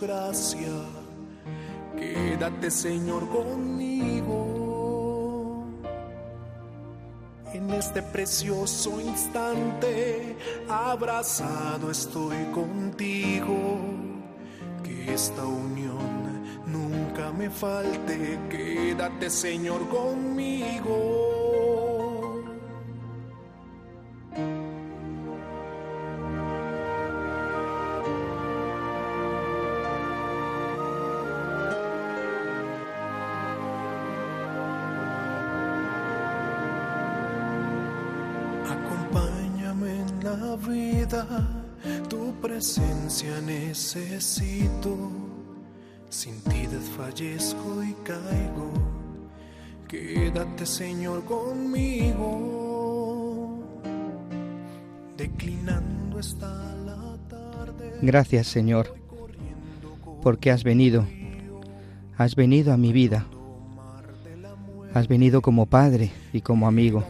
Gracia. Quédate, Señor, conmigo. En este precioso instante, abrazado estoy contigo. Que esta unión nunca me falte. Quédate, Señor, conmigo. Necesito. Sin ti desfallezco y caigo. Quédate, Señor, conmigo. Declinando está la tarde. Gracias, Señor, porque has venido. Has venido a mi vida. Has venido como Padre y como amigo.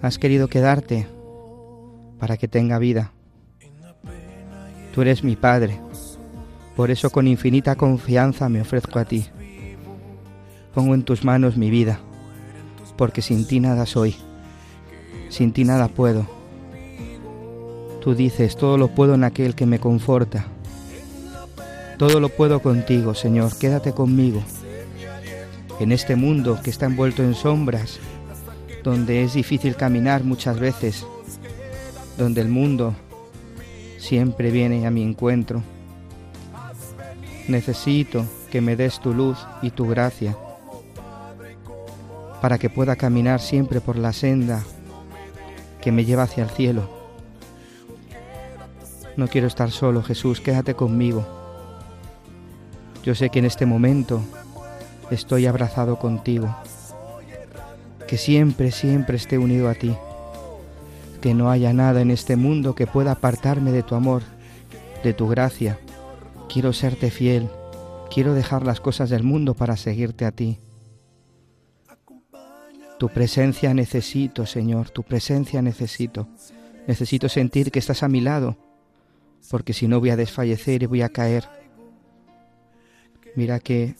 Has querido quedarte para que tenga vida. Tú eres mi Padre. Por eso con infinita confianza me ofrezco a ti. Pongo en tus manos mi vida, porque sin ti nada soy. Sin ti nada puedo. Tú dices, todo lo puedo en aquel que me conforta. Todo lo puedo contigo, Señor. Quédate conmigo. En este mundo que está envuelto en sombras, donde es difícil caminar muchas veces, donde el mundo siempre viene a mi encuentro. Necesito que me des tu luz y tu gracia para que pueda caminar siempre por la senda que me lleva hacia el cielo. No quiero estar solo, Jesús, quédate conmigo. Yo sé que en este momento estoy abrazado contigo que siempre, siempre esté unido a ti, que no haya nada en este mundo que pueda apartarme de tu amor, de tu gracia. Quiero serte fiel, quiero dejar las cosas del mundo para seguirte a ti. Tu presencia necesito, Señor, tu presencia necesito. Necesito sentir que estás a mi lado, porque si no voy a desfallecer y voy a caer. Mira que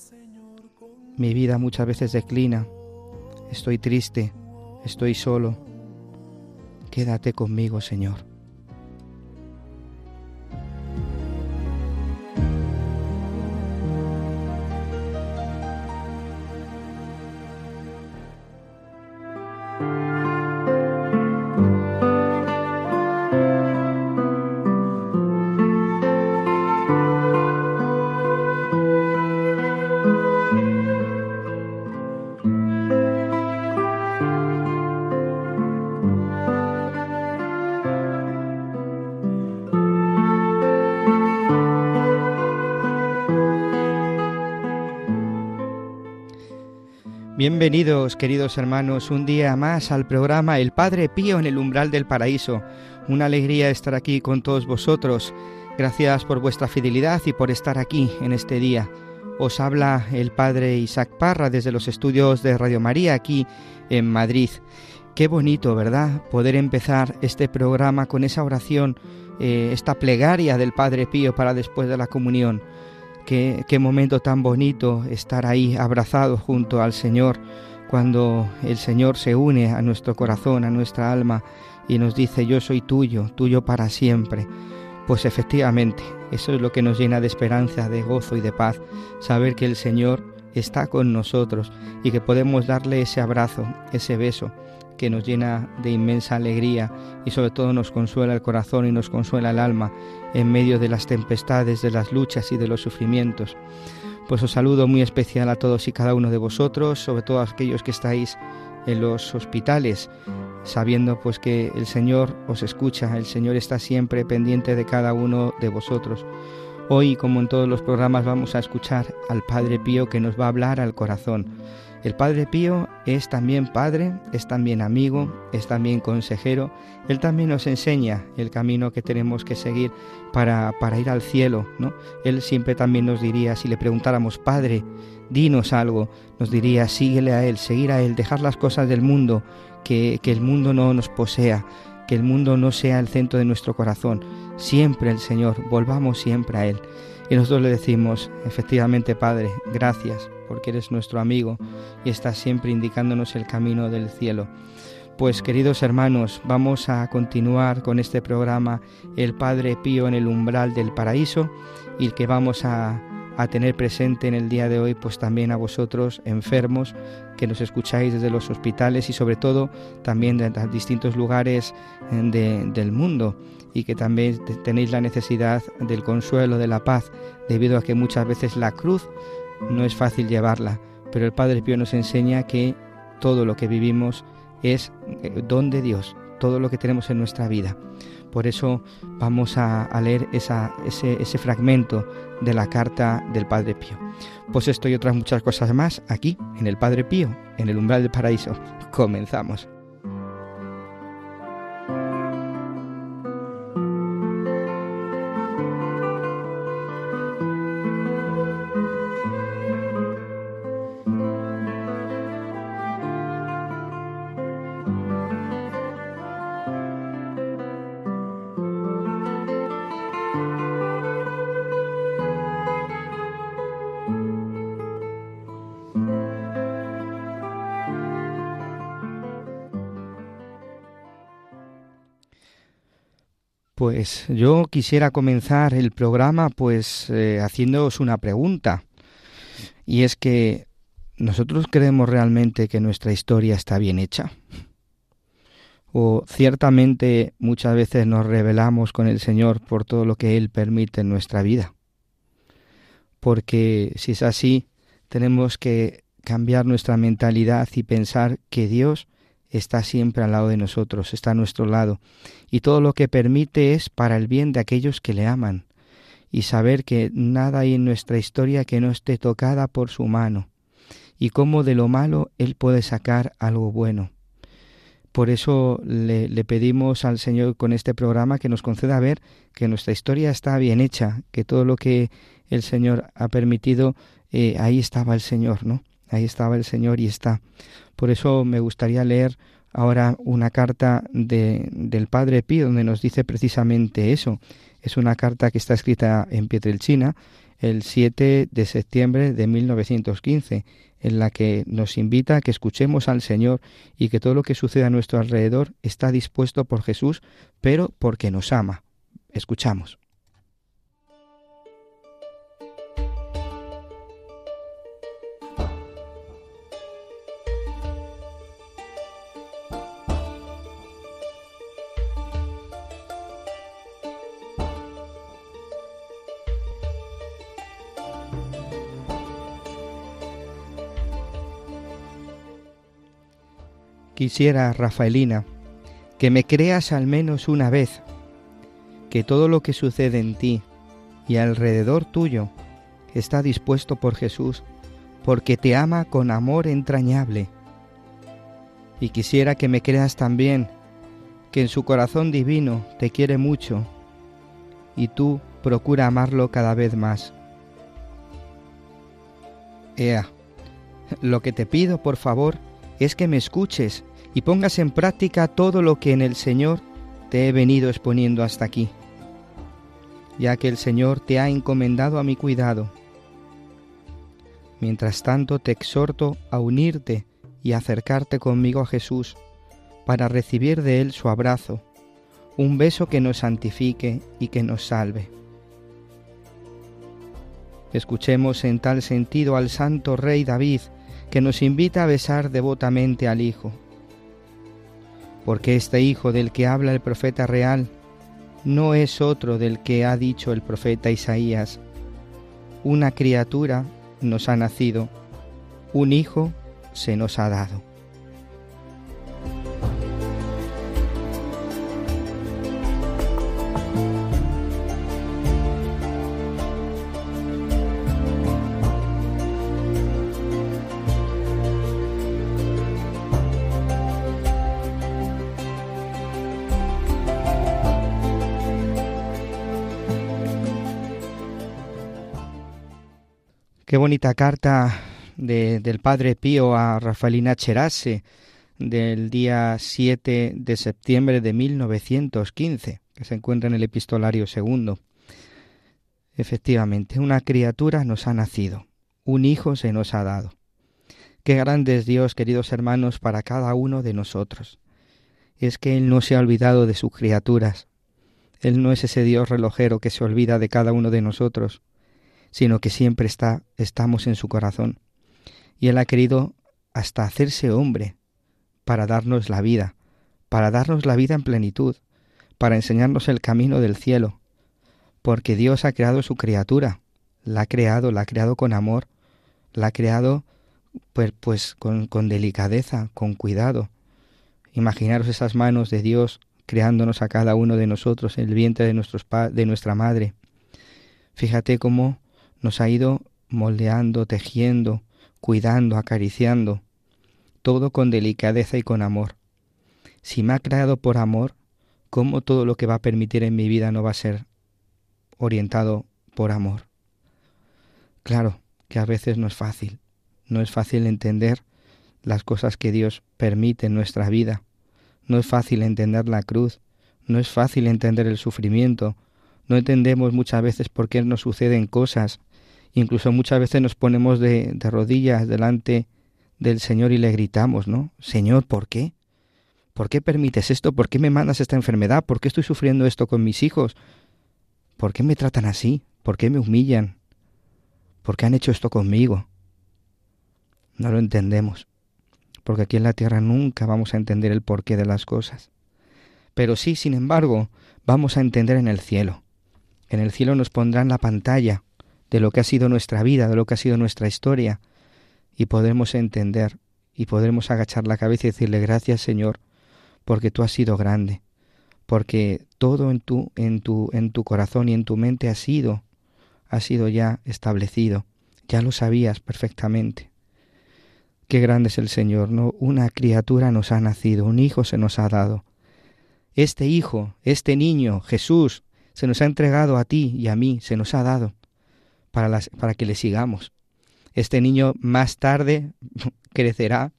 mi vida muchas veces declina, Estoy triste, estoy solo. Quédate conmigo, Señor. Bienvenidos, queridos hermanos, un día más al programa El Padre Pío en el umbral del paraíso. Una alegría estar aquí con todos vosotros. Gracias por vuestra fidelidad y por estar aquí en este día. Os habla el Padre Isaac Parra desde los estudios de Radio María aquí en Madrid. Qué bonito, ¿verdad? Poder empezar este programa con esa oración, eh, esta plegaria del Padre Pío para después de la comunión. Qué, qué momento tan bonito estar ahí abrazado junto al Señor cuando el Señor se une a nuestro corazón, a nuestra alma y nos dice yo soy tuyo, tuyo para siempre. Pues efectivamente, eso es lo que nos llena de esperanza, de gozo y de paz, saber que el Señor está con nosotros y que podemos darle ese abrazo, ese beso que nos llena de inmensa alegría y sobre todo nos consuela el corazón y nos consuela el alma en medio de las tempestades, de las luchas y de los sufrimientos. Pues os saludo muy especial a todos y cada uno de vosotros, sobre todo a aquellos que estáis en los hospitales, sabiendo pues que el Señor os escucha, el Señor está siempre pendiente de cada uno de vosotros. Hoy, como en todos los programas, vamos a escuchar al Padre Pío que nos va a hablar al corazón el Padre Pío es también padre, es también amigo, es también consejero. Él también nos enseña el camino que tenemos que seguir para, para ir al cielo. ¿no? Él siempre también nos diría, si le preguntáramos, Padre, dinos algo, nos diría, síguele a Él, seguir a Él, dejar las cosas del mundo, que, que el mundo no nos posea, que el mundo no sea el centro de nuestro corazón. Siempre el Señor, volvamos siempre a Él. Y nosotros le decimos, efectivamente, Padre, gracias porque eres nuestro amigo y estás siempre indicándonos el camino del cielo. Pues queridos hermanos, vamos a continuar con este programa El Padre Pío en el umbral del paraíso y que vamos a, a tener presente en el día de hoy pues también a vosotros enfermos que nos escucháis desde los hospitales y sobre todo también de, distintos lugares eh, del mundo y que también tenéis la necesidad del consuelo, de la paz, debido a que muchas veces la cruz no es fácil llevarla, pero el Padre Pío nos enseña que todo lo que vivimos es eh, don de Dios, todo lo que tenemos en nuestra vida. Por eso vamos a, leer ese, ese fragmento de la carta del Padre Pío. Pues esto y otras muchas cosas más aquí, en el Padre Pío, en el umbral del paraíso. Comenzamos. Pues yo quisiera comenzar el programa pues eh, haciéndoos una pregunta. Y es que ¿nosotros creemos realmente que nuestra historia está bien hecha? ¿O ciertamente muchas veces nos rebelamos con el Señor por todo lo que Él permite en nuestra vida? Porque si es así, tenemos que cambiar nuestra mentalidad y pensar que Dios está siempre al lado de nosotros, está a nuestro lado, y todo lo que permite es para el bien de aquellos que le aman, y saber que nada hay en nuestra historia que no esté tocada por su mano, y cómo de lo malo Él puede sacar algo bueno. Por eso le, pedimos al Señor con este programa que nos conceda ver que nuestra historia está bien hecha, que todo lo que el Señor ha permitido, eh, ahí estaba el Señor, ¿no? Ahí estaba el Señor y está. Por eso me gustaría leer ahora una carta de, del Padre Pío donde nos dice precisamente eso. Es una carta que está escrita en Pietrelcina el 7 de septiembre de 1915, en la que nos invita a que escuchemos al Señor y que todo lo que sucede a nuestro alrededor está dispuesto por Jesús, pero porque nos ama. Escuchamos. Quisiera, Rafaelina, que me creas al menos una vez que todo lo que sucede en ti y alrededor tuyo está dispuesto por Jesús porque te ama con amor entrañable. Y quisiera que me creas también, que en su corazón divino te quiere mucho, y tú procura amarlo cada vez más. Ea, lo que te pido, por favor, es que me escuches y pongas en práctica todo lo que en el Señor te he venido exponiendo hasta aquí, ya que el Señor te ha encomendado a mi cuidado. Mientras tanto te exhorto a unirte y acercarte conmigo a Jesús para recibir de Él su abrazo, un beso que nos santifique y que nos salve. Escuchemos en tal sentido al santo rey David, que nos invita a besar devotamente al Hijo. Porque este Hijo del que habla el profeta real no es otro del que ha dicho el profeta Isaías. Una criatura nos ha nacido, un Hijo se nos ha dado. Qué bonita carta del Padre Pío a Rafaelina Cherase del día 7 de septiembre de 1915, que se encuentra en el epistolario segundo. Efectivamente, una criatura nos ha nacido, un hijo se nos ha dado. Qué grande es Dios, queridos hermanos, para cada uno de nosotros. Es que Él no se ha olvidado de sus criaturas. Él no es ese Dios relojero que se olvida de cada uno de nosotros sino que siempre está, estamos en su corazón. Y Él ha querido hasta hacerse hombre para darnos la vida, para darnos la vida en plenitud, para enseñarnos el camino del cielo, porque Dios ha creado su criatura, la ha creado, la ha creado con amor, la ha creado pues, pues con, delicadeza, con cuidado. Imaginaros esas manos de Dios creándonos a cada uno de nosotros en el vientre de, nuestros de nuestra madre. Fíjate cómo nos ha ido moldeando, tejiendo, cuidando, acariciando, todo con delicadeza y con amor. Si me ha creado por amor, ¿cómo todo lo que va a permitir en mi vida no va a ser orientado por amor? Claro que a veces no es fácil, no es fácil entender las cosas que Dios permite en nuestra vida, no es fácil entender la cruz, no es fácil entender el sufrimiento, no entendemos muchas veces por qué nos suceden cosas Incluso muchas veces nos ponemos de, rodillas delante del Señor y le gritamos, ¿no? Señor, ¿por qué? ¿Por qué permites esto? ¿Por qué me mandas esta enfermedad? ¿Por qué estoy sufriendo esto con mis hijos? ¿Por qué me tratan así? ¿Por qué me humillan? ¿Por qué han hecho esto conmigo? No lo entendemos, porque aquí en la tierra nunca vamos a entender el porqué de las cosas. Pero sí, sin embargo, vamos a entender en el cielo. En el cielo nos pondrán la pantalla de lo que ha sido nuestra vida, de lo que ha sido nuestra historia, y podremos entender y podremos agachar la cabeza y decirle gracias Señor, porque tú has sido grande, porque todo en tu, en tu, en tu corazón y en tu mente ha sido, ha sido ya establecido, ya lo sabías perfectamente. Qué grande es el Señor, ¿no? Una criatura nos ha nacido, un hijo se nos ha dado. Este hijo, este niño, Jesús, se nos ha entregado a ti y a mí, se nos ha dado para, para que le sigamos. Este niño más tarde crecerá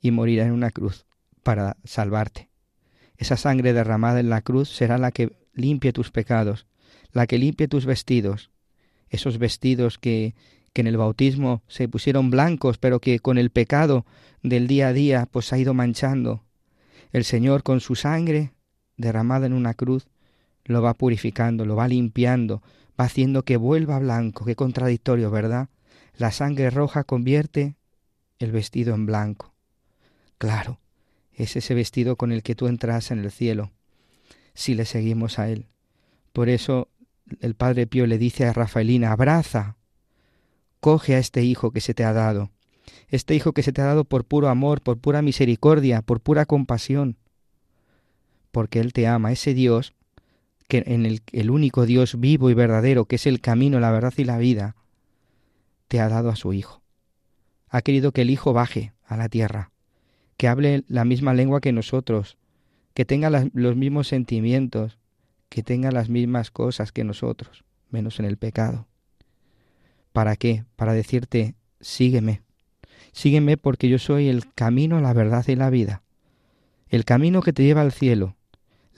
y morirá en una cruz para salvarte. Esa sangre derramada en la cruz será la que limpie tus pecados, la que limpie tus vestidos, esos vestidos que, que en el bautismo se pusieron blancos, pero que con el pecado del día a día pues ha ido manchando. El Señor con su sangre derramada en una cruz lo va purificando, lo va limpiando, haciendo que vuelva blanco. Qué contradictorio, ¿verdad? La sangre roja convierte el vestido en blanco. Claro, es ese vestido con el que tú entras en el cielo, si le seguimos a Él. Por eso el Padre Pío le dice a Rafaelina, abraza, coge a este hijo que se te ha dado, este hijo que se te ha dado por puro amor, por pura misericordia, por pura compasión, porque Él te ama, ese Dios que en el, el único Dios vivo y verdadero, que es el camino, la verdad y la vida, te ha dado a su Hijo. ha querido que el Hijo baje a la tierra, que hable la misma lengua que nosotros, que tenga los mismos sentimientos, que tenga las mismas cosas que nosotros, menos en el pecado. ¿Para qué? Para decirte, sígueme, sígueme porque yo soy el camino, la verdad y la vida, el camino que te lleva al cielo,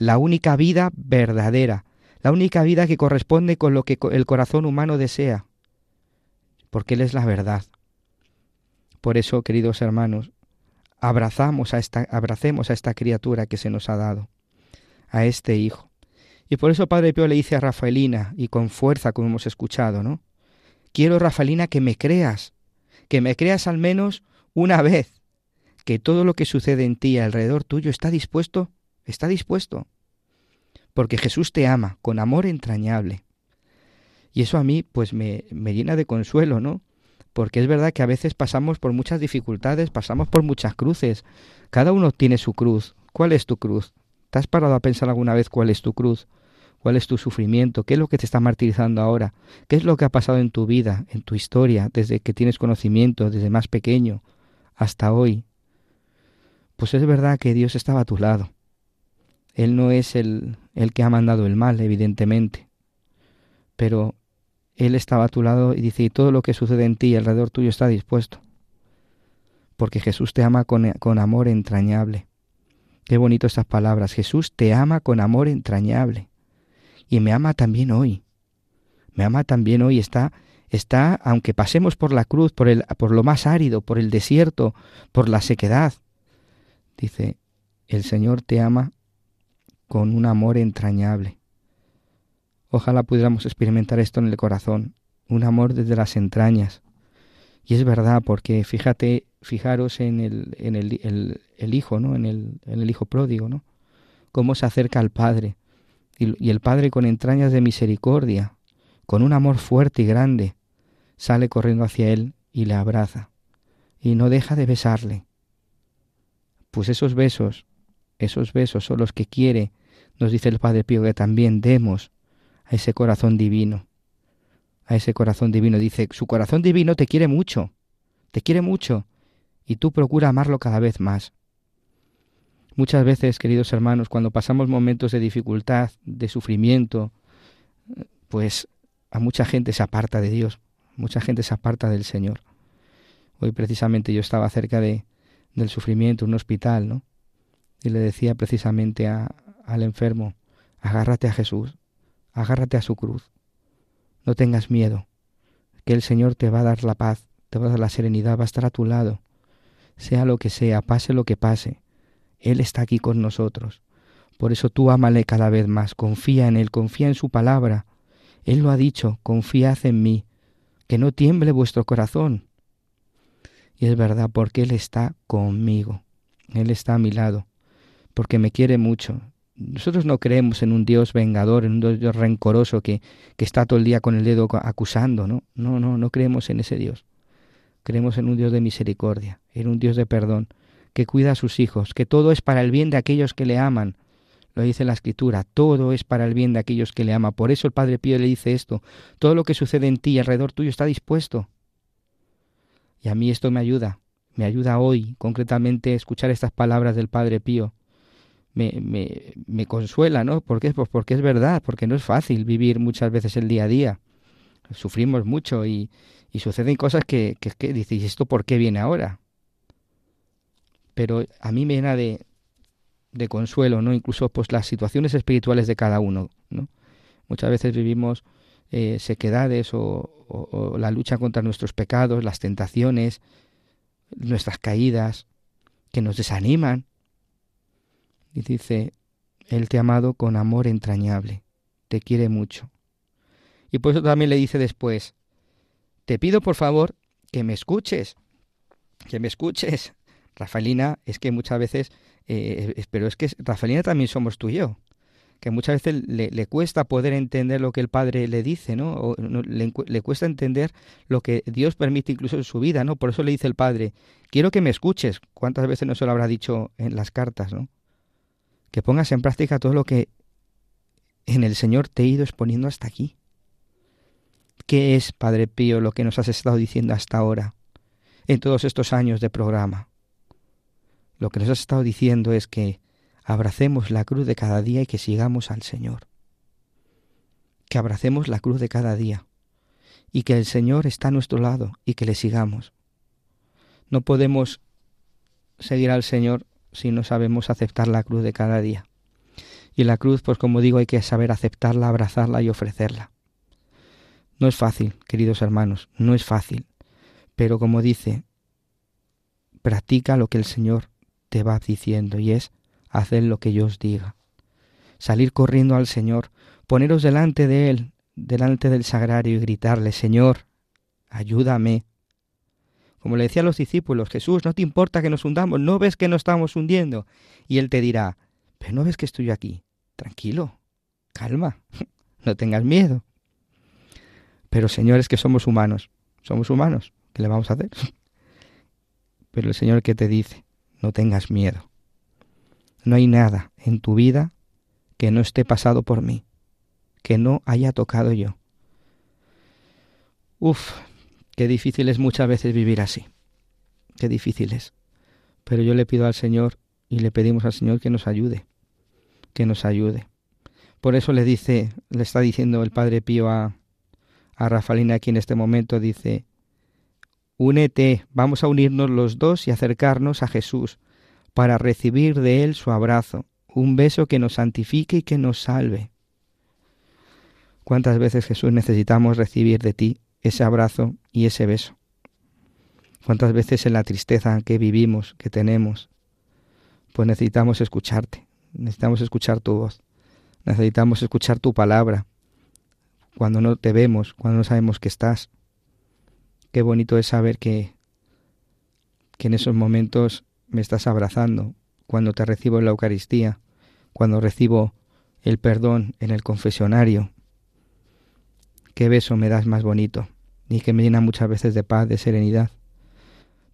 la única vida verdadera, la única vida que corresponde con lo que el corazón humano desea, porque Él es la verdad. Por eso, queridos hermanos, abrazamos a esta, abracemos a esta criatura que se nos ha dado, a este Hijo. Y por eso Padre Pío le dice a Rafaelina, y con fuerza, como hemos escuchado, ¿no? Quiero, Rafaelina, que me creas, que me creas al menos una vez, que todo lo que sucede en ti alrededor tuyo está dispuesto, está dispuesto porque Jesús te ama con amor entrañable. Y eso a mí pues me, me llena de consuelo, ¿no? Porque es verdad que a veces pasamos por muchas dificultades, pasamos por muchas cruces. Cada uno tiene su cruz. ¿Cuál es tu cruz? ¿Te has parado a pensar alguna vez cuál es tu cruz? ¿Cuál es tu sufrimiento? ¿Qué es lo que te está martirizando ahora? ¿Qué es lo que ha pasado en tu vida, en tu historia, desde que tienes conocimiento, desde más pequeño hasta hoy? Pues es verdad que Dios estaba a tu lado. Él no es el, el que ha mandado el mal, evidentemente. Pero Él estaba a tu lado y dice, y todo lo que sucede en ti y alrededor tuyo está dispuesto. Porque Jesús te ama con, con amor entrañable. Qué bonito estas palabras. Jesús te ama con amor entrañable. Y me ama también hoy. Me ama también hoy. Está, está, aunque pasemos por la cruz, por, el, por lo más árido, por el desierto, por la sequedad. Dice, el Señor te ama con un amor entrañable. Ojalá pudiéramos experimentar esto en el corazón, un amor desde las entrañas. Y es verdad, porque fíjate, fijaros en el, en el, el, hijo, ¿no? En el, en el hijo pródigo, ¿no? Cómo se acerca al Padre. Y, y el Padre con entrañas de misericordia, con un amor fuerte y grande, sale corriendo hacia él y le abraza. Y no deja de besarle. Pues esos besos, esos besos son los que quiere nos dice el Padre Pío que también demos a ese corazón divino. A ese corazón divino. Dice, su corazón divino te quiere mucho, te quiere mucho, y tú procura amarlo cada vez más. Muchas veces, queridos hermanos, cuando pasamos momentos de dificultad, de sufrimiento, pues a mucha gente se aparta de Dios, mucha gente se aparta del Señor. Hoy precisamente yo estaba cerca de, del sufrimiento, en un hospital, ¿no? Y le decía precisamente a, al enfermo, agárrate a Jesús, agárrate a su cruz. No tengas miedo, que el Señor te va a dar la paz, te va a dar la serenidad, va a estar a tu lado. Sea lo que sea, pase lo que pase, Él está aquí con nosotros. Por eso tú ámale cada vez más, confía en Él, confía en su palabra. Él lo ha dicho, confiad en mí, que no tiemble vuestro corazón. Y es verdad, porque Él está conmigo, Él está a mi lado, porque me quiere mucho, nosotros no creemos en un Dios vengador, en un Dios rencoroso que, que está todo el día con el dedo acusando, ¿no? No, no, no creemos en ese Dios. Creemos en un Dios de misericordia, en un Dios de perdón, que cuida a sus hijos, que todo es para el bien de aquellos que le aman. Lo dice la Escritura, todo es para el bien de aquellos que le aman. Por eso el Padre Pío le dice esto, todo lo que sucede en ti y alrededor tuyo está dispuesto. Y a mí esto me ayuda, me ayuda hoy concretamente escuchar estas palabras del Padre Pío me, me, me consuela, ¿no? ¿Por qué? Pues porque es verdad, porque no es fácil vivir muchas veces el día a día. Sufrimos mucho y, y suceden cosas que, que, que dices, ¿esto por qué viene ahora? Pero a mí me llena de, de consuelo, ¿no? Incluso pues las situaciones espirituales de cada uno, ¿no? Muchas veces vivimos eh, sequedades o, o, la lucha contra nuestros pecados, las tentaciones, nuestras caídas, que nos desaniman, y dice, Él te ha amado con amor entrañable, te quiere mucho. Y por eso también le dice después, te pido por favor que me escuches, que me escuches. Rafaelina, es que muchas veces, eh, pero es que Rafaelina también somos tú y yo, que muchas veces le, le cuesta poder entender lo que el Padre le dice, ¿no? O, no le, le, cuesta entender lo que Dios permite incluso en su vida, ¿no? Por eso le dice el Padre, quiero que me escuches. ¿Cuántas veces no se lo habrá dicho en las cartas, ¿no? Que pongas en práctica todo lo que en el Señor te he ido exponiendo hasta aquí. ¿Qué es, Padre Pío, lo que nos has estado diciendo hasta ahora? en todos estos años de programa. Lo que nos has estado diciendo es que abracemos la cruz de cada día y que sigamos al Señor. Que abracemos la cruz de cada día y que el Señor está a nuestro lado y que le sigamos. No podemos seguir al Señor si no sabemos aceptar la cruz de cada día. Y la cruz, pues como digo, hay que saber aceptarla, abrazarla y ofrecerla. No es fácil, queridos hermanos, no es fácil. Pero como dice, practica lo que el Señor te va diciendo y es hacer lo que yo os diga. Salir corriendo al Señor, poneros delante de Él, delante del sagrario y gritarle, Señor, ayúdame. Como le decía a los discípulos, Jesús, no te importa que nos hundamos, no ves que nos estamos hundiendo. Y Él te dirá, pero no ves que estoy aquí. Tranquilo, calma, no tengas miedo. Pero Señor, es que somos humanos, somos humanos, ¿qué le vamos a hacer? Pero el Señor que te dice, no tengas miedo. No hay nada en tu vida que no esté pasado por mí, que no haya tocado yo. Uf, qué difícil es muchas veces vivir así. Qué difícil es. Pero yo le pido al Señor y le pedimos al Señor que nos ayude, que nos ayude. Por eso le dice, le está diciendo el Padre Pío a, a Rafalina aquí en este momento, dice, Únete, vamos a unirnos los dos y acercarnos a Jesús para recibir de Él su abrazo, un beso que nos santifique y que nos salve. ¿Cuántas veces Jesús necesitamos recibir de ti ese abrazo y ese beso? ¿Cuántas veces en la tristeza que vivimos, que tenemos, pues necesitamos escucharte, necesitamos escuchar tu voz, necesitamos escuchar tu palabra, cuando no te vemos, cuando no sabemos que estás? Qué bonito es saber que, que en esos momentos me estás abrazando, cuando te recibo en la Eucaristía, cuando recibo el perdón en el confesionario. Qué beso me das más bonito y que me llena muchas veces de paz, de serenidad.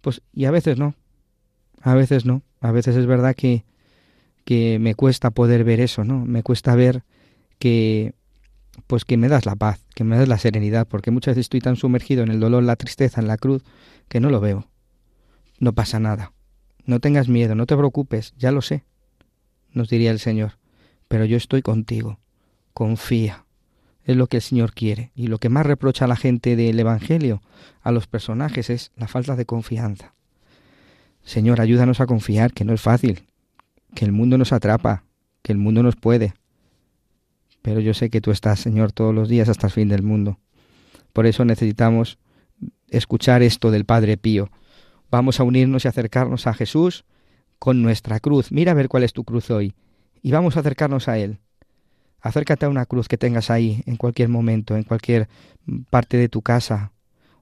Pues y a veces no, a veces no, a veces es verdad que, que me cuesta poder ver eso, ¿no? Me cuesta ver que pues que me das la paz, que me das la serenidad, porque muchas veces estoy tan sumergido en el dolor, la tristeza, en la cruz, que no lo veo. No pasa nada. No tengas miedo, no te preocupes, ya lo sé, nos diría el Señor, pero yo estoy contigo. Confía. Es lo que el Señor quiere. Y lo que más reprocha a la gente del Evangelio, a los personajes, es la falta de confianza. Señor, ayúdanos a confiar, que no es fácil, que el mundo nos atrapa, que el mundo nos puede, pero yo sé que tú estás, Señor, todos los días hasta el fin del mundo. Por eso necesitamos escuchar esto del Padre Pío. Vamos a unirnos y acercarnos a Jesús con nuestra cruz. Mira a ver cuál es tu cruz hoy. Y vamos a acercarnos a Él. Acércate a una cruz que tengas ahí en cualquier momento, en cualquier parte de tu casa.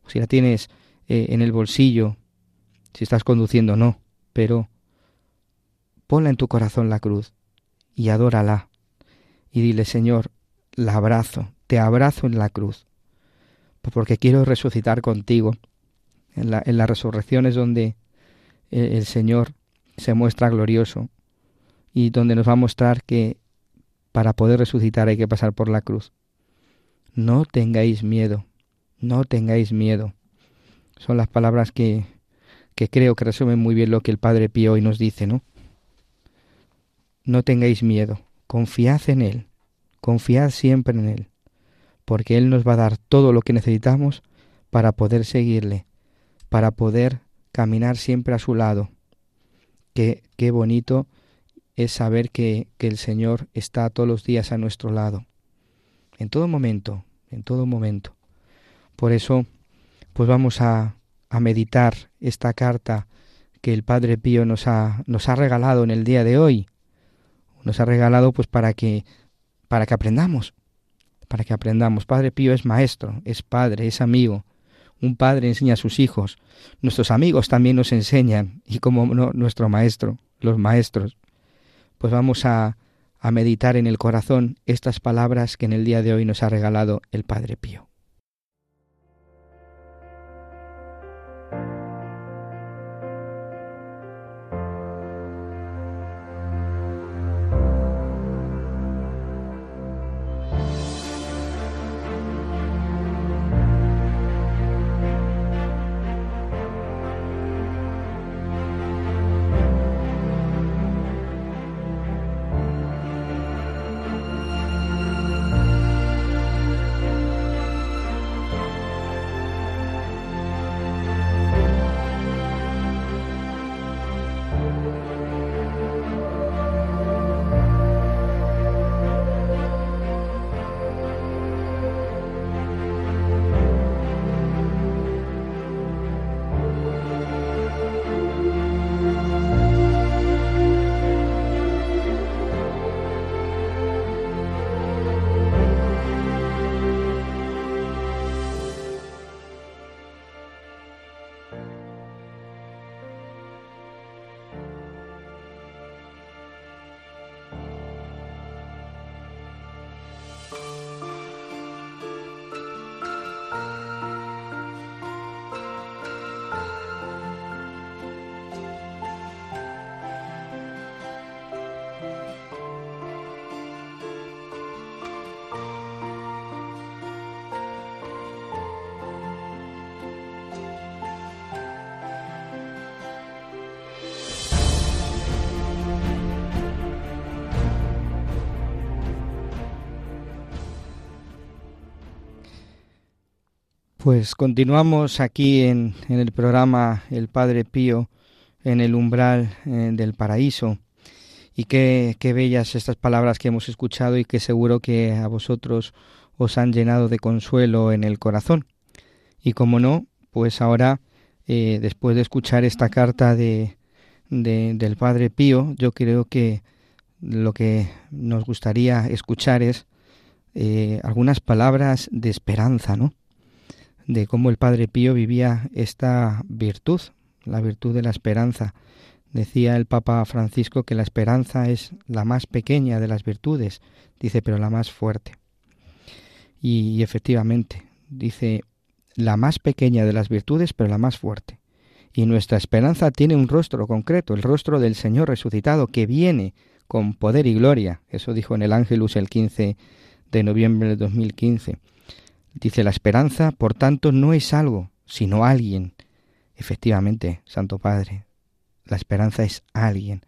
O si la tienes eh, en el bolsillo, si estás conduciendo, no. Pero ponla en tu corazón la cruz y adórala y dile, Señor, la abrazo, te abrazo en la cruz, porque quiero resucitar contigo. En la, resurrección es donde el, el Señor se muestra glorioso y donde nos va a mostrar que para poder resucitar hay que pasar por la cruz. No tengáis miedo, no tengáis miedo. Son las palabras que, que creo que resumen muy bien lo que el Padre Pío hoy nos dice, ¿no? No tengáis miedo, Confiad en Él, confiad siempre en Él, porque Él nos va a dar todo lo que necesitamos para poder seguirle, para poder caminar siempre a su lado. Qué, qué bonito es saber que, que el Señor está todos los días a nuestro lado, en todo momento, en todo momento. Por eso, pues vamos a, a meditar esta carta que el Padre Pío nos ha, nos ha regalado en el día de hoy nos ha regalado pues para que para que aprendamos, para que aprendamos. Padre Pío es maestro, es padre, es amigo. Un padre enseña a sus hijos. Nuestros amigos también nos enseñan y como nuestro maestro, los maestros. Pues vamos a, a meditar en el corazón estas palabras que en el día de hoy nos ha regalado el Padre Pío. Pues continuamos aquí en, el programa El Padre Pío en el umbral eh, del paraíso. Y qué, qué bellas estas palabras que hemos escuchado y que seguro que a vosotros os han llenado de consuelo en el corazón. Y como no, pues ahora, eh, después de escuchar esta carta de, del Padre Pío, yo creo que lo que nos gustaría escuchar es eh, algunas palabras de esperanza, ¿no? De cómo el Padre Pío vivía esta virtud, la virtud de la esperanza. Decía el Papa Francisco que la esperanza es la más pequeña de las virtudes, dice, pero la más fuerte. Y, efectivamente, dice, la más pequeña de las virtudes, pero la más fuerte. Y nuestra esperanza tiene un rostro concreto, el rostro del Señor resucitado, que viene con poder y gloria. Eso dijo en el Ángelus el 15 de noviembre de 2015. Dice, la esperanza, por tanto, no es algo, sino alguien. Efectivamente, Santo Padre, la esperanza es alguien,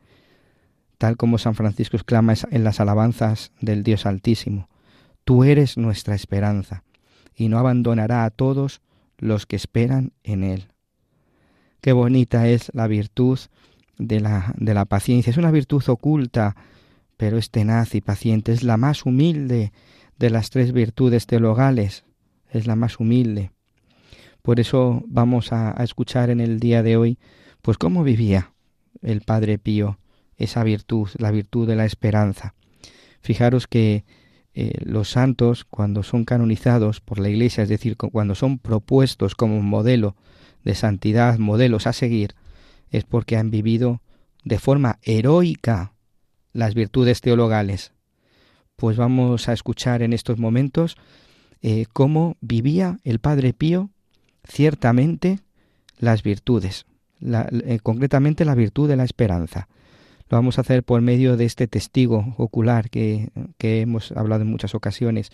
tal como San Francisco exclama en las alabanzas del Dios Altísimo. Tú eres nuestra esperanza, y no abandonará a todos los que esperan en Él. Qué bonita es la virtud de la, de la paciencia. Es una virtud oculta, pero es tenaz y paciente. Es la más humilde de las tres virtudes teologales es la más humilde. Por eso vamos a, escuchar en el día de hoy, pues cómo vivía el Padre Pío esa virtud, la virtud de la esperanza. Fijaros que eh, los santos, cuando son canonizados por la Iglesia, es decir, cuando son propuestos como modelo de santidad, modelos a seguir, es porque han vivido de forma heroica las virtudes teologales. Pues vamos a escuchar en estos momentos eh, cómo vivía el Padre Pío ciertamente las virtudes, eh, concretamente la virtud de la esperanza. Lo vamos a hacer por medio de este testigo ocular que, hemos hablado en muchas ocasiones,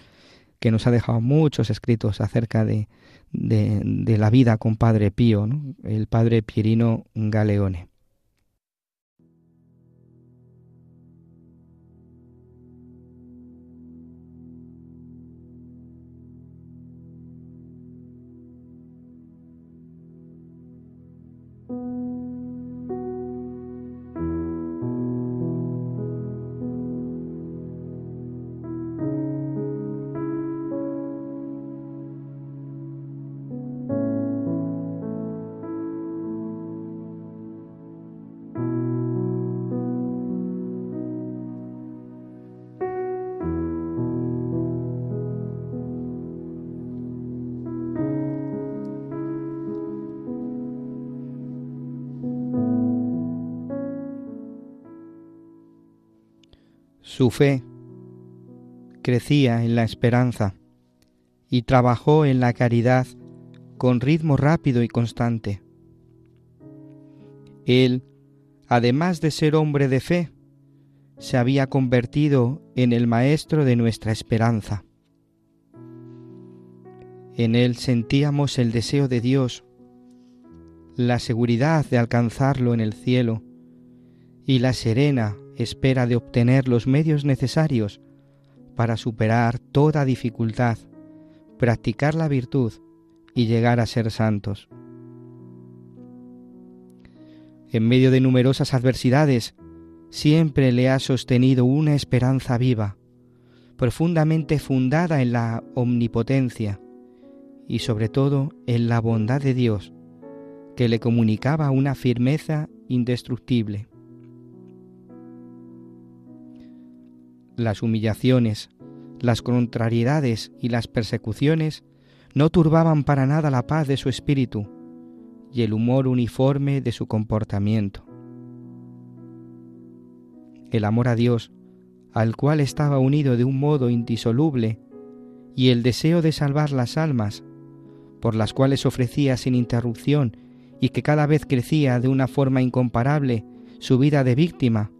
que nos ha dejado muchos escritos acerca de, de, la vida con Padre Pío, el Padre Pierino Galeone. Su fe crecía en la esperanza y trabajó en la caridad con ritmo rápido y constante. Él, además de ser hombre de fe, se había convertido en el maestro de nuestra esperanza. En él sentíamos el deseo de Dios, la seguridad de alcanzarlo en el cielo y la serena espera de obtener los medios necesarios para superar toda dificultad, practicar la virtud y llegar a ser santos. En medio de numerosas adversidades, siempre le ha sostenido una esperanza viva, profundamente fundada en la omnipotencia y sobre todo en la bondad de Dios, que le comunicaba una firmeza indestructible. Las humillaciones, las contrariedades y las persecuciones no turbaban para nada la paz de su espíritu y el humor uniforme de su comportamiento. El amor a Dios, al cual estaba unido de un modo indisoluble, y el deseo de salvar las almas, por las cuales ofrecía sin interrupción y que cada vez crecía de una forma incomparable su vida de víctima,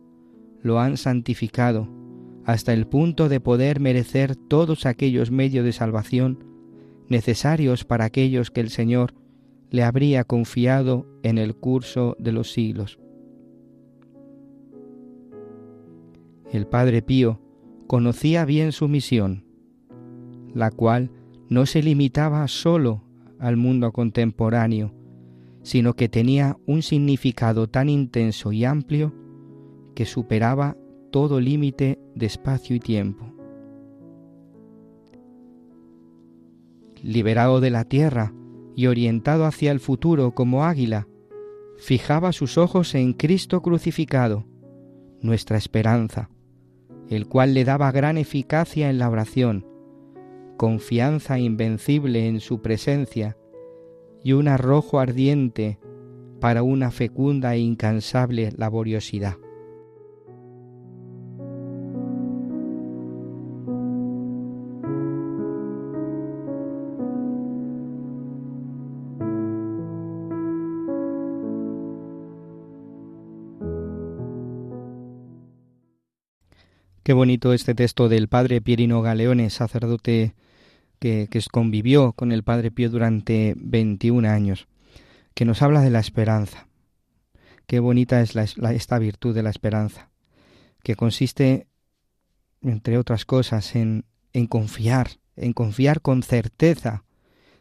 lo han santificado hasta el punto de poder merecer todos aquellos medios de salvación necesarios para aquellos que el Señor le habría confiado en el curso de los siglos. El Padre Pío conocía bien su misión, la cual no se limitaba solo al mundo contemporáneo, sino que tenía un significado tan intenso y amplio que superaba todo límite de espacio y tiempo. Liberado de la tierra y orientado hacia el futuro como águila, fijaba sus ojos en Cristo crucificado, nuestra esperanza, el cual le daba gran eficacia en la oración, confianza invencible en su presencia y un arrojo ardiente para una fecunda e incansable laboriosidad. Qué bonito este texto del padre Pierino Galeone, sacerdote que, convivió con el padre Pío durante 21 años, que nos habla de la esperanza. Qué bonita es esta virtud de la esperanza, que consiste, entre otras cosas, en, en confiar, en confiar con certeza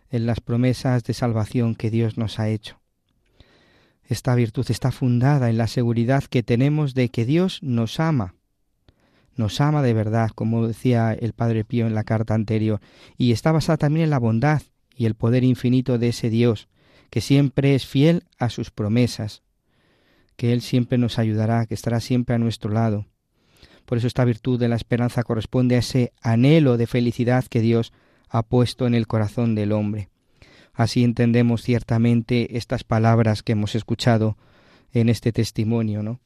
en las promesas de salvación que Dios nos ha hecho. Esta virtud está fundada en la seguridad que tenemos de que Dios nos ama nos ama de verdad, como decía el Padre Pío en la carta anterior, y está basada también en la bondad y el poder infinito de ese Dios, que siempre es fiel a sus promesas, que Él siempre nos ayudará, que estará siempre a nuestro lado. Por eso esta virtud de la esperanza corresponde a ese anhelo de felicidad que Dios ha puesto en el corazón del hombre. Así entendemos ciertamente estas palabras que hemos escuchado en este testimonio, ¿no?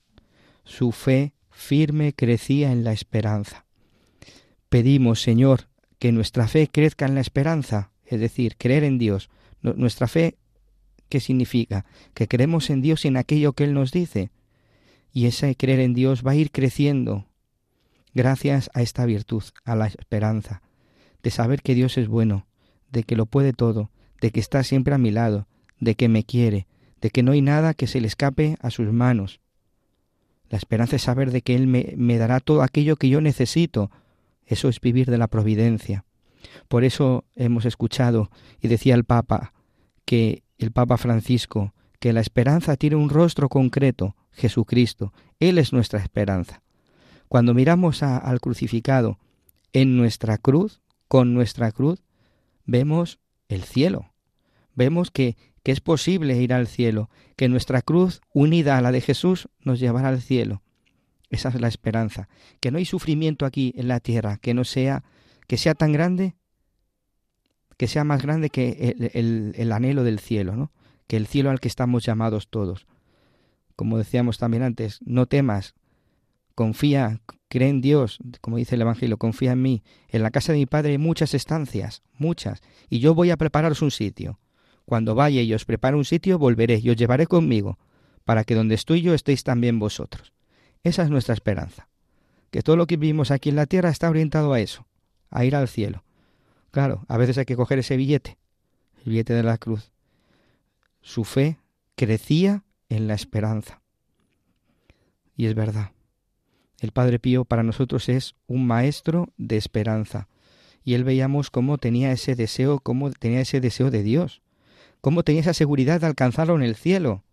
Su fe firme crecía en la esperanza. Pedimos, Señor, que nuestra fe crezca en la esperanza, es decir, creer en Dios. Nuestra fe, ¿qué significa? Que creemos en Dios y en aquello que Él nos dice. Y ese creer en Dios va a ir creciendo gracias a esta virtud, a la esperanza, de saber que Dios es bueno, de que lo puede todo, de que está siempre a mi lado, de que me quiere, de que no hay nada que se le escape a sus manos, la esperanza es saber de que Él me, me dará todo aquello que yo necesito. Eso es vivir de la providencia. Por eso hemos escuchado, y decía el Papa, que el Papa Francisco, que la esperanza tiene un rostro concreto, Jesucristo. Él es nuestra esperanza. Cuando miramos al crucificado en nuestra cruz, con nuestra cruz, vemos el cielo. Vemos que que es posible ir al cielo, que nuestra cruz unida a la de Jesús nos llevará al cielo. Esa es la esperanza, que no hay sufrimiento aquí en la tierra, que no sea, que sea tan grande, que sea más grande que el, el anhelo del cielo, ¿no? que el cielo al que estamos llamados todos. Como decíamos también antes, no temas, confía, cree en Dios, como dice el Evangelio, confía en mí. En la casa de mi Padre hay muchas estancias, muchas, y yo voy a prepararos un sitio. Cuando vaya y os prepare un sitio, volveré y os llevaré conmigo, para que donde estoy yo estéis también vosotros. Esa es nuestra esperanza. Que todo lo que vivimos aquí en la tierra está orientado a eso, a ir al cielo. Claro, a veces hay que coger ese billete, el billete de la cruz. Su fe crecía en la esperanza. Y es verdad. El Padre Pío para nosotros es un maestro de esperanza. Y él veíamos cómo tenía ese deseo, cómo tenía ese deseo de Dios cómo tenía esa seguridad de alcanzarlo en el cielo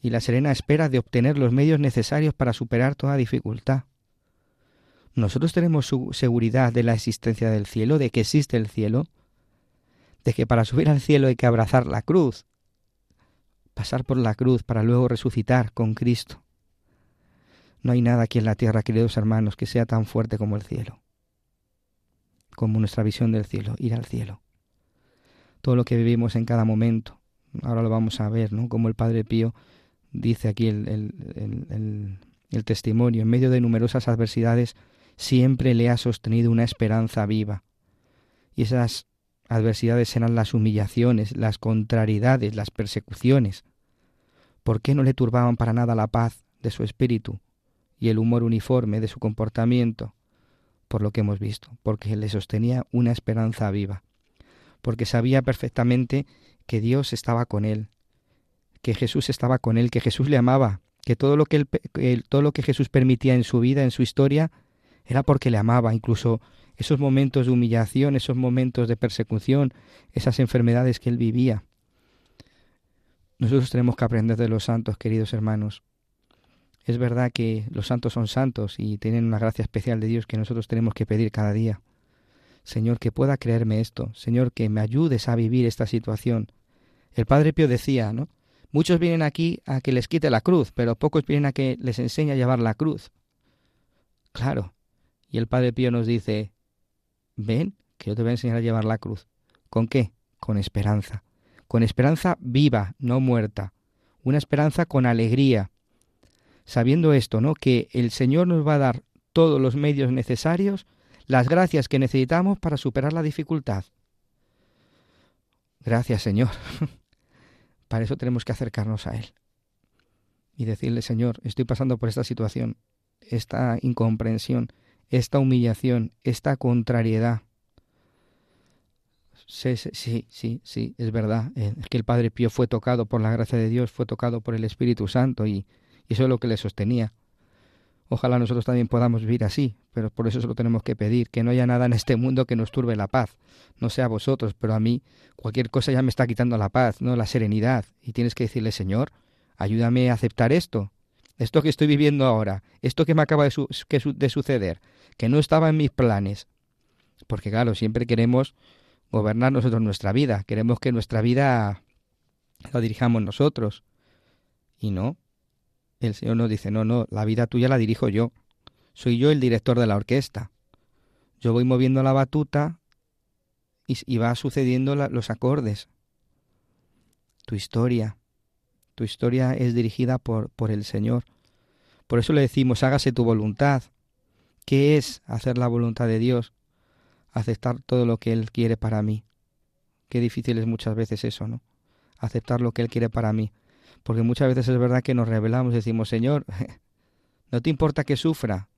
y la serena espera de obtener los medios necesarios para superar toda dificultad. Nosotros tenemos su seguridad de la existencia del cielo, de que existe el cielo, de que para subir al cielo hay que abrazar la cruz, pasar por la cruz para luego resucitar con Cristo. No hay nada aquí en la tierra, queridos hermanos, que sea tan fuerte como el cielo, como nuestra visión del cielo, ir al cielo todo lo que vivimos en cada momento. Ahora lo vamos a ver, ¿no? Como el Padre Pío dice aquí el, testimonio, en medio de numerosas adversidades, siempre le ha sostenido una esperanza viva. Y esas adversidades serán las humillaciones, las contrariedades, las persecuciones. ¿Por qué no le turbaban para nada la paz de su espíritu y el humor uniforme de su comportamiento? Por lo que hemos visto, porque le sostenía una esperanza viva porque sabía perfectamente que Dios estaba con él, que Jesús estaba con él, que Jesús le amaba, que todo lo que, todo lo que Jesús permitía en su vida, en su historia, era porque le amaba. Incluso esos momentos de humillación, esos momentos de persecución, esas enfermedades que él vivía. Nosotros tenemos que aprender de los santos, queridos hermanos. Es verdad que los santos son santos y tienen una gracia especial de Dios que nosotros tenemos que pedir cada día. Señor, que pueda creerme esto. Señor, que me ayudes a vivir esta situación. El Padre Pío decía, ¿no? Muchos vienen aquí a que les quite la cruz, pero pocos vienen a que les enseñe a llevar la cruz. Claro. Y el Padre Pío nos dice, ven, que yo te voy a enseñar a llevar la cruz. ¿Con qué? Con esperanza. Con esperanza viva, no muerta. Una esperanza con alegría, sabiendo esto, ¿no? Que el Señor nos va a dar todos los medios necesarios, las gracias que necesitamos para superar la dificultad. Gracias, Señor. para eso tenemos que acercarnos a Él y decirle, Señor, estoy pasando por esta situación, esta incomprensión, esta humillación, esta contrariedad. Sí, sí, sí, sí, es verdad. Eh, es que el Padre Pío fue tocado por la gracia de Dios, fue tocado por el Espíritu Santo y, y eso es lo que le sostenía. Ojalá nosotros también podamos vivir así, pero por eso solo tenemos que pedir, que no haya nada en este mundo que nos turbe la paz. No sea vosotros, pero a mí cualquier cosa ya me está quitando la paz, no la serenidad. Y tienes que decirle, Señor, ayúdame a aceptar esto, esto que estoy viviendo ahora, esto que me acaba de, de suceder, que no estaba en mis planes. Porque claro, siempre queremos gobernar nosotros nuestra vida, queremos que nuestra vida la dirijamos nosotros. Y no, el Señor nos dice, no, no, la vida tuya la dirijo yo. Soy yo el director de la orquesta. Yo voy moviendo la batuta y, va sucediendo los acordes. Tu historia, tu historia es dirigida por, por el Señor. Por eso le decimos, hágase tu voluntad. ¿Qué es hacer la voluntad de Dios? Aceptar todo lo que Él quiere para mí. Qué difícil es muchas veces eso, ¿no? Aceptar lo que Él quiere para mí. Porque muchas veces es verdad que nos revelamos y decimos, Señor, no te importa que sufra.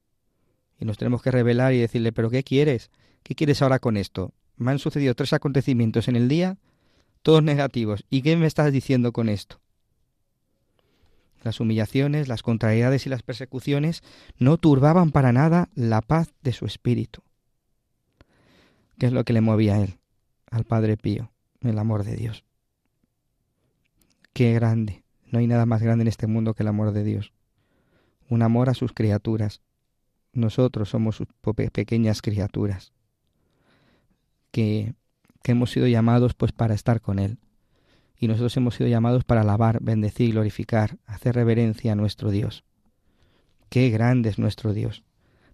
Y nos tenemos que revelar y decirle, pero ¿qué quieres? ¿Qué quieres ahora con esto? Me han sucedido tres acontecimientos en el día, todos negativos. ¿Y qué me estás diciendo con esto? Las humillaciones, las contrariedades y las persecuciones no turbaban para nada la paz de su espíritu. ¿Qué es lo que le movía a él, al Padre Pío? El amor de Dios. Qué grande, no hay nada más grande en este mundo que el amor de Dios. Un amor a sus criaturas. Nosotros somos sus pequeñas criaturas que, hemos sido llamados pues para estar con Él. Y nosotros hemos sido llamados para alabar, bendecir, glorificar, hacer reverencia a nuestro Dios. Qué grande es nuestro Dios,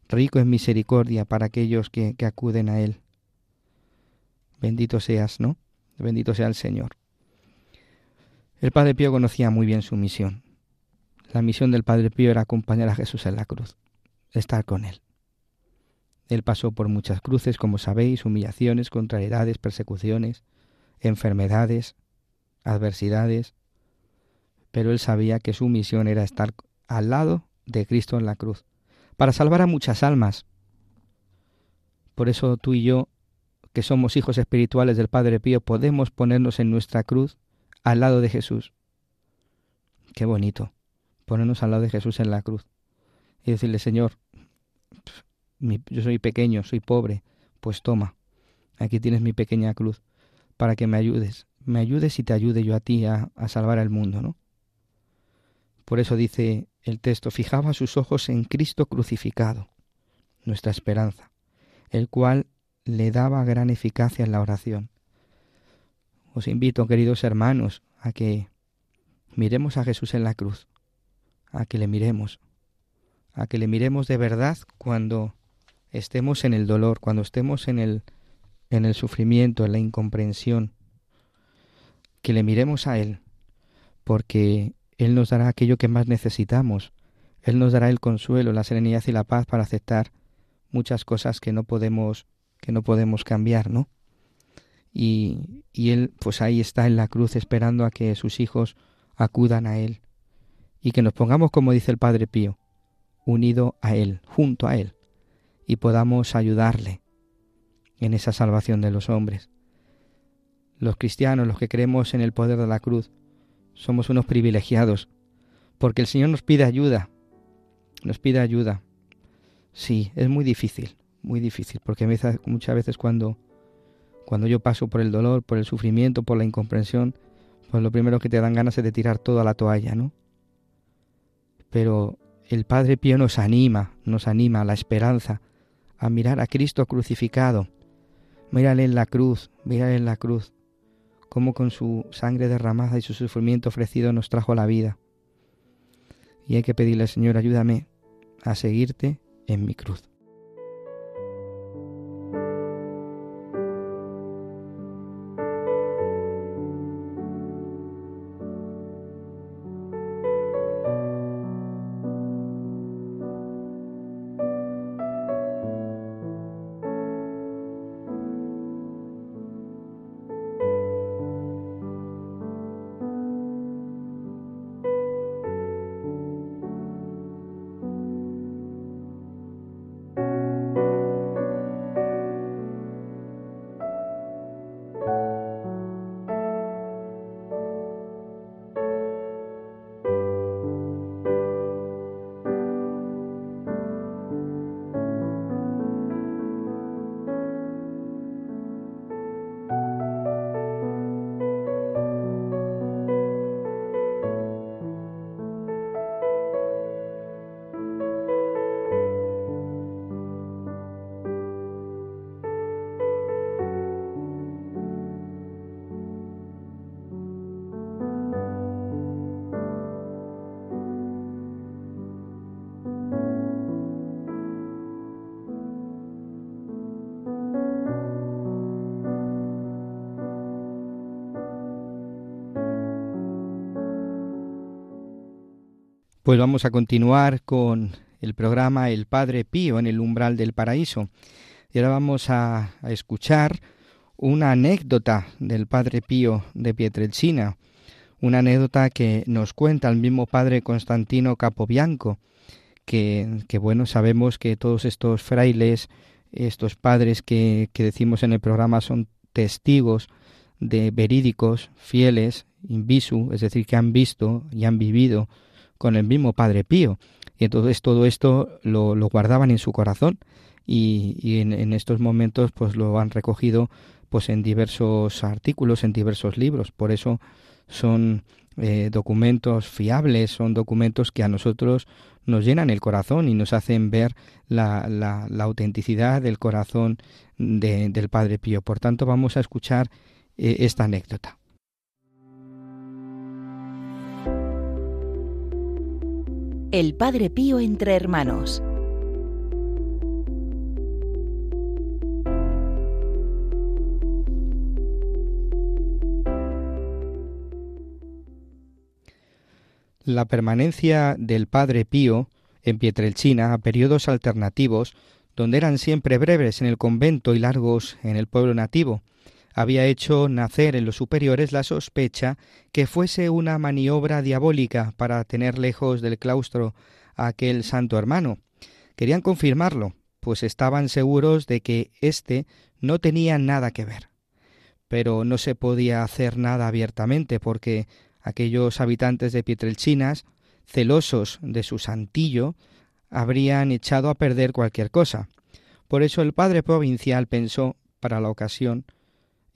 rico en misericordia para aquellos que, que acuden a Él. Bendito seas, ¿no? Bendito sea el Señor. El Padre Pío conocía muy bien su misión. La misión del Padre Pío era acompañar a Jesús en la cruz, estar con Él. Él pasó por muchas cruces, como sabéis, humillaciones, contrariedades, persecuciones, enfermedades, adversidades, pero él sabía que su misión era estar al lado de Cristo en la cruz, para salvar a muchas almas. Por eso tú y yo, que somos hijos espirituales del Padre Pío, podemos ponernos en nuestra cruz al lado de Jesús. Qué bonito, ponernos al lado de Jesús en la cruz y decirle, Señor, yo soy pequeño, soy pobre, pues toma, aquí tienes mi pequeña cruz para que me ayudes, me ayudes y te ayude yo a ti a, salvar al mundo, ¿no? Por eso dice el texto, fijaba sus ojos en Cristo crucificado, nuestra esperanza, el cual le daba gran eficacia en la oración. Os invito, queridos hermanos, a que miremos a Jesús en la cruz, a que le miremos, a que le miremos de verdad cuando estemos en el dolor, cuando estemos en el, en el sufrimiento, en la incomprensión, que le miremos a Él, porque Él nos dará aquello que más necesitamos, Él nos dará el consuelo, la serenidad y la paz para aceptar muchas cosas que no podemos, que no podemos cambiar, ¿no? Y, y él pues ahí está en la cruz esperando a que sus hijos acudan a él y que nos pongamos como dice el Padre Pío, unido a él, junto a él y podamos ayudarle en esa salvación de los hombres. Los cristianos, los que creemos en el poder de la cruz, somos unos privilegiados, porque el Señor nos pide ayuda, nos pide ayuda. Sí, es muy difícil, muy difícil, porque muchas veces cuando, cuando yo paso por el dolor, por el sufrimiento, por la incomprensión, pues lo primero que te dan ganas es de tirar toda la toalla, ¿no? Pero el Padre Pío nos anima, nos anima a la esperanza, a mirar a Cristo crucificado. Mírale en la cruz, mírale en la cruz, cómo con su sangre derramada y su sufrimiento ofrecido nos trajo la vida. Y hay que pedirle, Señor, ayúdame a seguirte en mi cruz. Pues vamos a continuar con el programa El Padre Pío en el umbral del paraíso. Y ahora vamos a, escuchar una anécdota del Padre Pío de Pietrelcina, una anécdota que nos cuenta el mismo Padre Constantino Capobianco, que, bueno, sabemos que todos estos frailes, estos padres que, que decimos en el programa son testigos de verídicos, fieles, invisu, es decir, que han visto y han vivido con el mismo Padre Pío. Y entonces todo esto lo, guardaban en su corazón y, en, estos momentos pues lo han recogido pues en diversos artículos, en diversos libros. Por eso son eh, documentos fiables, son documentos que a nosotros nos llenan el corazón y nos hacen ver la, la, autenticidad del corazón del Padre Pío. Por tanto, vamos a escuchar eh, esta anécdota. El Padre Pío entre hermanos. La permanencia del Padre Pío en Pietrelcina a periodos alternativos, donde eran siempre breves en el convento y largos en el pueblo nativo, había hecho nacer en los superiores la sospecha que fuese una maniobra diabólica para tener lejos del claustro a aquel santo hermano. Querían confirmarlo, pues estaban seguros de que éste no tenía nada que ver. Pero no se podía hacer nada abiertamente porque aquellos habitantes de Pietrelchinas, celosos de su santillo, habrían echado a perder cualquier cosa. Por eso el padre provincial pensó, para la ocasión,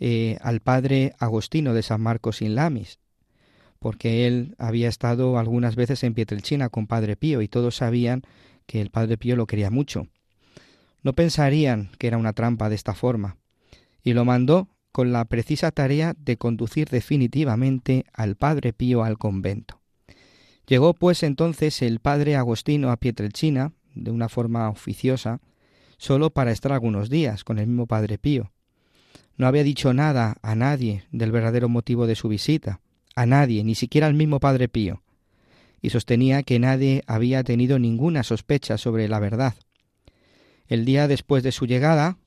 eh, al padre Agostino de San Marcos in Lamis, porque él había estado algunas veces en Pietrelcina con Padre Pío y todos sabían que el Padre Pío lo quería mucho. No pensarían que era una trampa de esta forma, y lo mandó con la precisa tarea de conducir definitivamente al Padre Pío al convento. Llegó pues entonces el Padre Agostino a Pietrelcina, de una forma oficiosa, solo para estar algunos días con el mismo Padre Pío, no había dicho nada a nadie del verdadero motivo de su visita, a nadie, ni siquiera al mismo Padre Pío, y sostenía que nadie había tenido ninguna sospecha sobre la verdad. El día después de su llegada,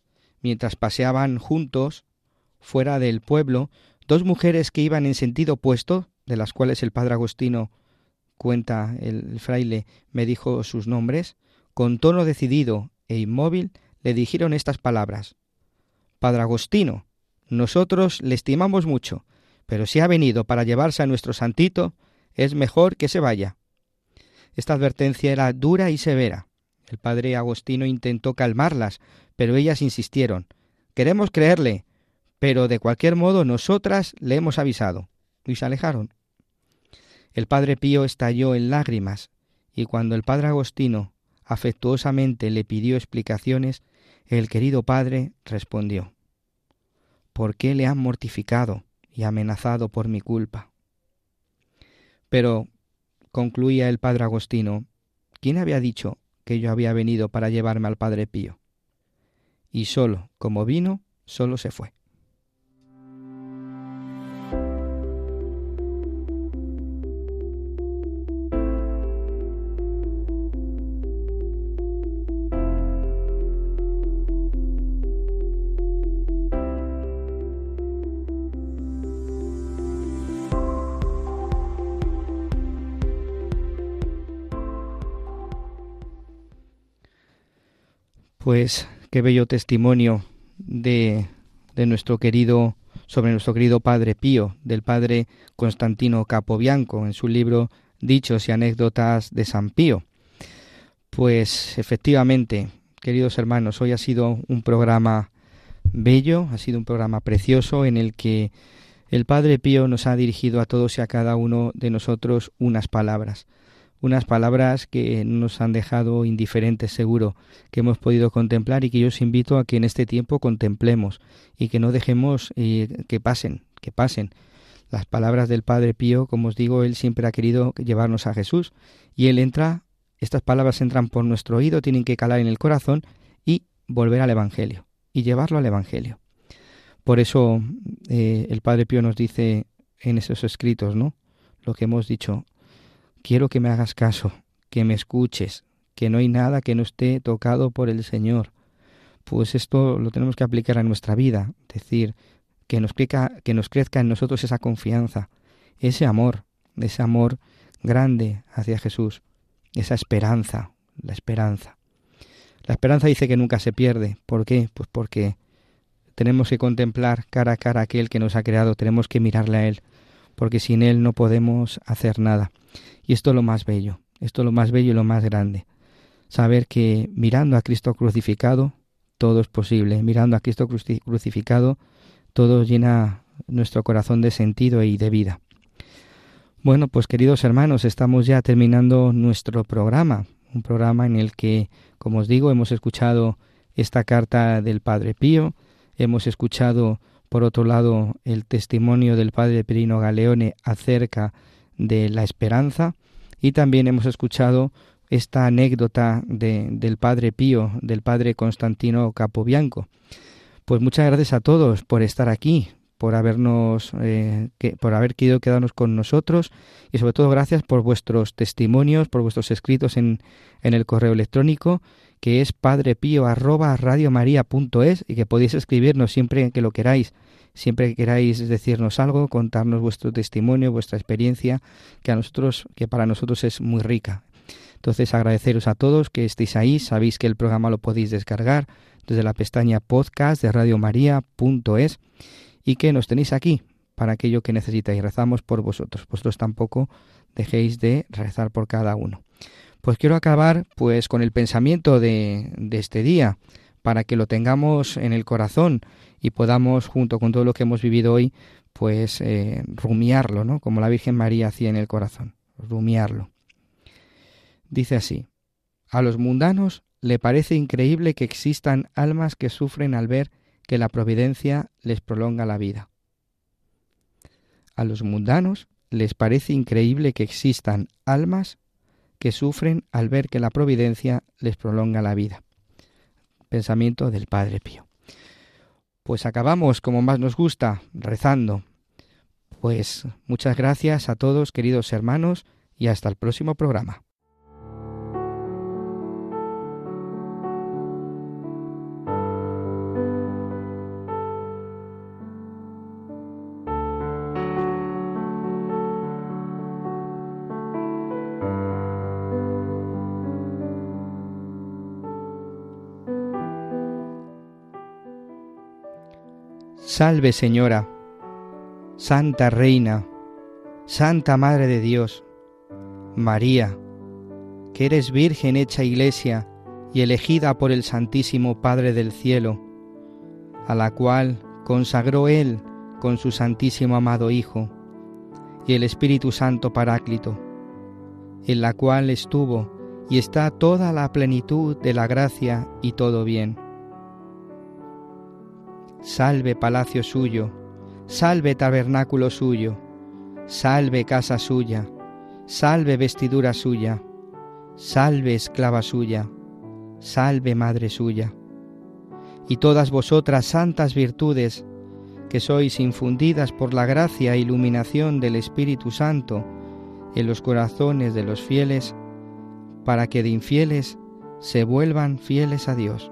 mientras paseaban juntos fuera del pueblo, dos mujeres que iban en sentido opuesto, de las cuales el padre Agostino cuenta el fraile me dijo sus nombres, con tono decidido e inmóvil le dijeron estas palabras Padre Agostino, nosotros le estimamos mucho, pero si ha venido para llevarse a nuestro santito, es mejor que se vaya. Esta advertencia era dura y severa. El padre Agostino intentó calmarlas, pero ellas insistieron, queremos creerle, pero de cualquier modo nosotras le hemos avisado. Y se alejaron. El padre Pío estalló en lágrimas, y cuando el padre Agostino afectuosamente le pidió explicaciones, el querido padre respondió, ¿Por qué le han mortificado y amenazado por mi culpa? Pero, concluía el padre Agostino, ¿quién había dicho que yo había venido para llevarme al padre Pío? Y solo, como vino, solo se fue. Pues qué bello testimonio de, de nuestro querido sobre nuestro querido padre Pío, del padre Constantino Capobianco, en su libro Dichos y anécdotas de San Pío. Pues efectivamente, queridos hermanos, hoy ha sido un programa bello, ha sido un programa precioso en el que el Padre Pío nos ha dirigido a todos y a cada uno de nosotros unas palabras unas palabras que nos han dejado indiferentes seguro, que hemos podido contemplar y que yo os invito a que en este tiempo contemplemos y que no dejemos eh, que pasen, que pasen. Las palabras del Padre Pío, como os digo, él siempre ha querido llevarnos a Jesús y él entra, estas palabras entran por nuestro oído, tienen que calar en el corazón y volver al Evangelio y llevarlo al Evangelio. Por eso eh, el Padre Pío nos dice en esos escritos, ¿no? Lo que hemos dicho, quiero que me hagas caso, que me escuches, que no hay nada que no esté tocado por el Señor. Pues esto lo tenemos que aplicar a nuestra vida, decir, que nos, crezca, que nos crezca en nosotros esa confianza, ese amor, ese amor grande hacia Jesús, esa esperanza, la esperanza. La esperanza dice que nunca se pierde. ¿Por qué? Pues porque tenemos que contemplar cara a cara aquel que nos ha creado, tenemos que mirarle a Él, porque sin Él no podemos hacer nada. Y esto es lo más bello, esto es lo más bello y lo más grande. Saber que mirando a Cristo crucificado, todo es posible. Mirando a Cristo crucificado, todo llena nuestro corazón de sentido y de vida. Bueno, pues queridos hermanos, estamos ya terminando nuestro programa, un programa en el que, como os digo, hemos escuchado esta carta del Padre Pío, hemos escuchado, por otro lado, el testimonio del Padre Perino Galeone acerca de la esperanza. Y también hemos escuchado esta anécdota de, del Padre Pío, del Padre Constantino Capobianco. Pues muchas gracias a todos por estar aquí, por habernos, eh, por haber querido quedarnos con nosotros. Y sobre todo gracias por vuestros testimonios, por vuestros escritos en, en el correo electrónico que es padrepío arroba radiomaria.es y que podéis escribirnos siempre que lo queráis siempre que queráis decirnos algo, contarnos vuestro testimonio, vuestra experiencia, que a nosotros, que para nosotros es muy rica. Entonces agradeceros a todos que estéis ahí, sabéis que el programa lo podéis descargar desde la pestaña podcast de radiomaria.es y que nos tenéis aquí para aquello que necesitáis. Rezamos por vosotros. Vosotros tampoco dejéis de rezar por cada uno. Pues quiero acabar pues con el pensamiento de, este día para que lo tengamos en el corazón y podamos, junto con todo lo que hemos vivido hoy, pues eh, rumiarlo, ¿no? Como la Virgen María hacía en el corazón, rumiarlo. Dice así, a los mundanos le parece increíble que existan almas que sufren al ver que la providencia les prolonga la vida. A los mundanos les parece increíble que existan almas que sufren al ver que la providencia les prolonga la vida. Pensamiento del Padre Pío. Pues acabamos como más nos gusta, rezando. Pues muchas gracias a todos, queridos hermanos, y hasta el próximo programa. Salve Señora, Santa Reina, Santa Madre de Dios, María, que eres Virgen hecha Iglesia y elegida por el Santísimo Padre del Cielo, a la cual consagró Él con su Santísimo amado Hijo, y el Espíritu Santo Paráclito, en la cual estuvo y está toda la plenitud de la gracia y todo bien. Salve palacio suyo, salve tabernáculo suyo, salve casa suya, salve vestidura suya, salve esclava suya, salve madre suya. Y todas vosotras santas virtudes, que sois infundidas por la gracia e iluminación del Espíritu Santo en los corazones de los fieles, para que de infieles se vuelvan fieles a Dios.